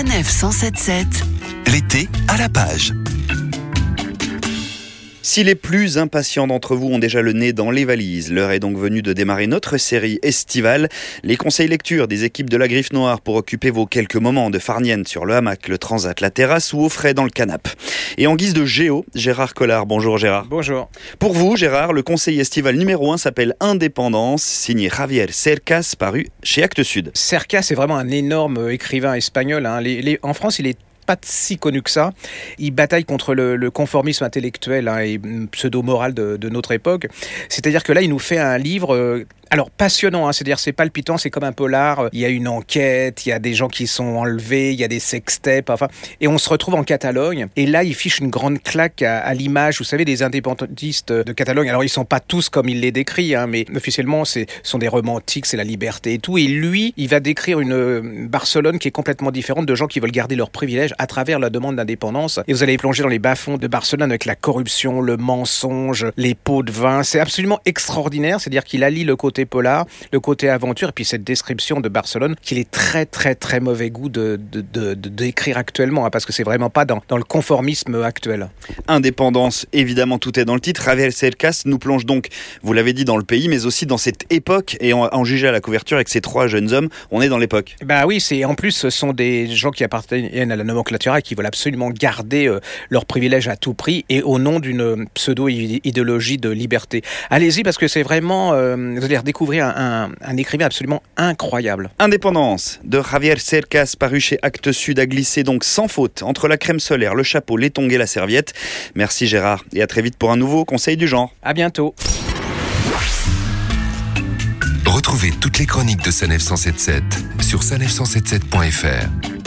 Sanef 177. L'été à la page. Si les plus impatients d'entre vous ont déjà le nez dans les valises, l'heure est donc venue de démarrer notre série estivale. Les conseils lecture des équipes de la Griffe Noire pour occuper vos quelques moments de farnienne sur le hamac, le transat, la terrasse ou au frais dans le canap. Et en guise de géo, Gérard Collard. Bonjour Gérard. Bonjour. Pour vous, Gérard, le conseil estival numéro 1 s'appelle Indépendance, signé Javier Cercas, paru chez Actes Sud. Cercas est vraiment un énorme écrivain espagnol. hein. Les- les- en France, il est pas si connu que ça. Il bataille contre le, conformisme intellectuel hein, et pseudo-moral de, de notre époque. C'est-à-dire que là, il nous fait un livre... euh, alors passionnant, hein, c'est-à-dire c'est palpitant, c'est comme un polar. Il y a une enquête, il y a des gens qui sont enlevés, il y a des sextapes, enfin, et on se retrouve en Catalogne. Et là, il fiche une grande claque à, l'image, vous savez, des indépendantistes de Catalogne. Alors ils sont pas tous comme il les décrit, hein, mais officiellement, c'est sont des romantiques, c'est la liberté et tout. Et lui, il va décrire une euh, Barcelone qui est complètement différente de gens qui veulent garder leurs privilèges à travers la demande d'indépendance. Et vous allez plonger dans les bas-fonds de Barcelone avec la corruption, le mensonge, les pots de vin. C'est absolument extraordinaire. C'est-à-dire qu'il allie le côté polar, le côté aventure, et puis cette description de Barcelone qu'il est très très très mauvais goût de de- de- de- d'écrire actuellement, hein, parce que c'est vraiment pas dans, dans le conformisme actuel. Indépendance, évidemment, tout est dans le titre. Javier Cercas nous plonge donc, vous l'avez dit, dans le pays, mais aussi dans cette époque. Et en, en juger à la couverture avec ces trois jeunes hommes, on est dans l'époque. Bah oui, c'est en plus ce sont des gens qui appartiennent à la nomenclature et qui veulent absolument garder euh, leurs privilèges à tout prix et au nom d'une pseudo-idéologie de liberté. Allez-y parce que c'est vraiment, euh, vous allez redécouvrir un, un- un écrivain absolument incroyable. Indépendance de Javier Cercas, paru chez Actes Sud, a glissé donc sans faute entre la crème solaire, le chapeau, les tongs et la serviette. Merci Gérard, et à très vite pour un nouveau conseil du genre. À bientôt. Retrouvez toutes les chroniques de Sanef 177 sur sanef177.fr.